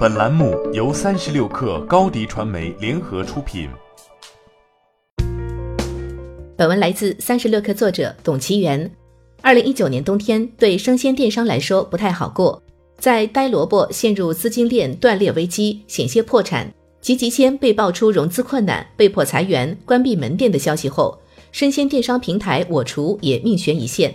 本栏目由三十六克高低传媒联合出品。本文来自三十六克作者董其元。二零一九年冬天对生鲜电商来说不太好过，在呆萝卜陷入资金链断裂危机、险些破产，吉吉鲜被爆出融资困难、被迫裁员、关闭门店的消息后，生鲜电商平台我厨也命悬一线。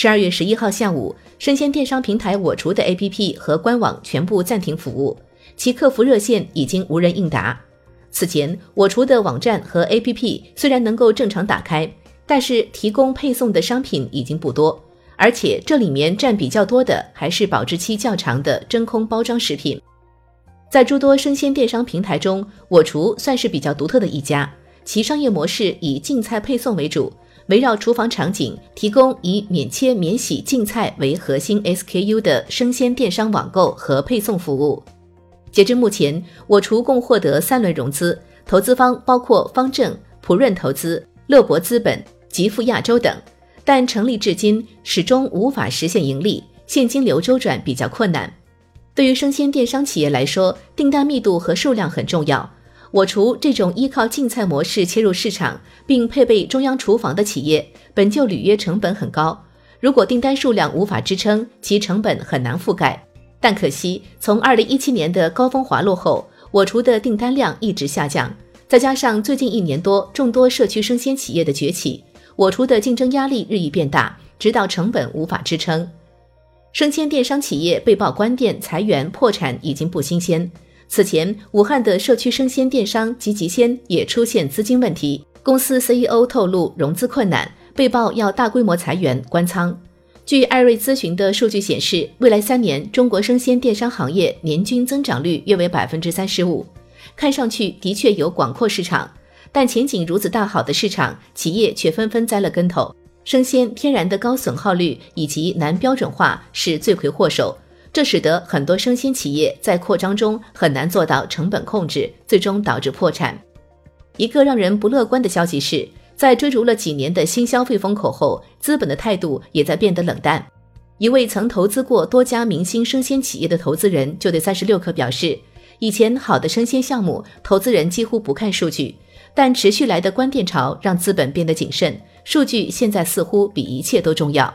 十二月十一号下午，生鲜电商平台我厨的 APP 和官网全部暂停服务，其客服热线已经无人应答。此前，我厨的网站和 APP 虽然能够正常打开，但是提供配送的商品已经不多，而且这里面占比较多的还是保质期较长的真空包装食品。在诸多生鲜电商平台中，我厨算是比较独特的一家，其商业模式以净菜配送为主。围绕厨房场景，提供以免切免洗净菜为核心 SKU 的生鲜电商网购和配送服务。截至目前，我厨共获得三轮融资，投资方包括方正、普润投资、乐博资本、极富亚洲等，但成立至今始终无法实现盈利，现金流周转比较困难。对于生鲜电商企业来说，订单密度和数量很重要。我厨这种依靠竞菜模式切入市场，并配备中央厨房的企业，本就履约成本很高。如果订单数量无法支撑，其成本很难覆盖。但可惜，从二零一七年的高峰滑落后，我厨的订单量一直下降。再加上最近一年多众多社区生鲜企业的崛起，我厨的竞争压力日益变大，直到成本无法支撑。生鲜电商企业被曝关店、裁员、破产已经不新鲜。此前，武汉的社区生鲜电商吉吉鲜也出现资金问题，公司 CEO 透露融资困难，被曝要大规模裁员关仓。据艾瑞咨询的数据显示，未来三年中国生鲜电商行业年均增长率约为百分之三十五，看上去的确有广阔市场，但前景如此大好的市场，企业却纷纷栽了跟头。生鲜天然的高损耗率以及难标准化是罪魁祸首。这使得很多生鲜企业在扩张中很难做到成本控制，最终导致破产。一个让人不乐观的消息是，在追逐了几年的新消费风口后，资本的态度也在变得冷淡。一位曾投资过多家明星生鲜企业的投资人就对三十六氪表示，以前好的生鲜项目，投资人几乎不看数据，但持续来的关店潮让资本变得谨慎，数据现在似乎比一切都重要。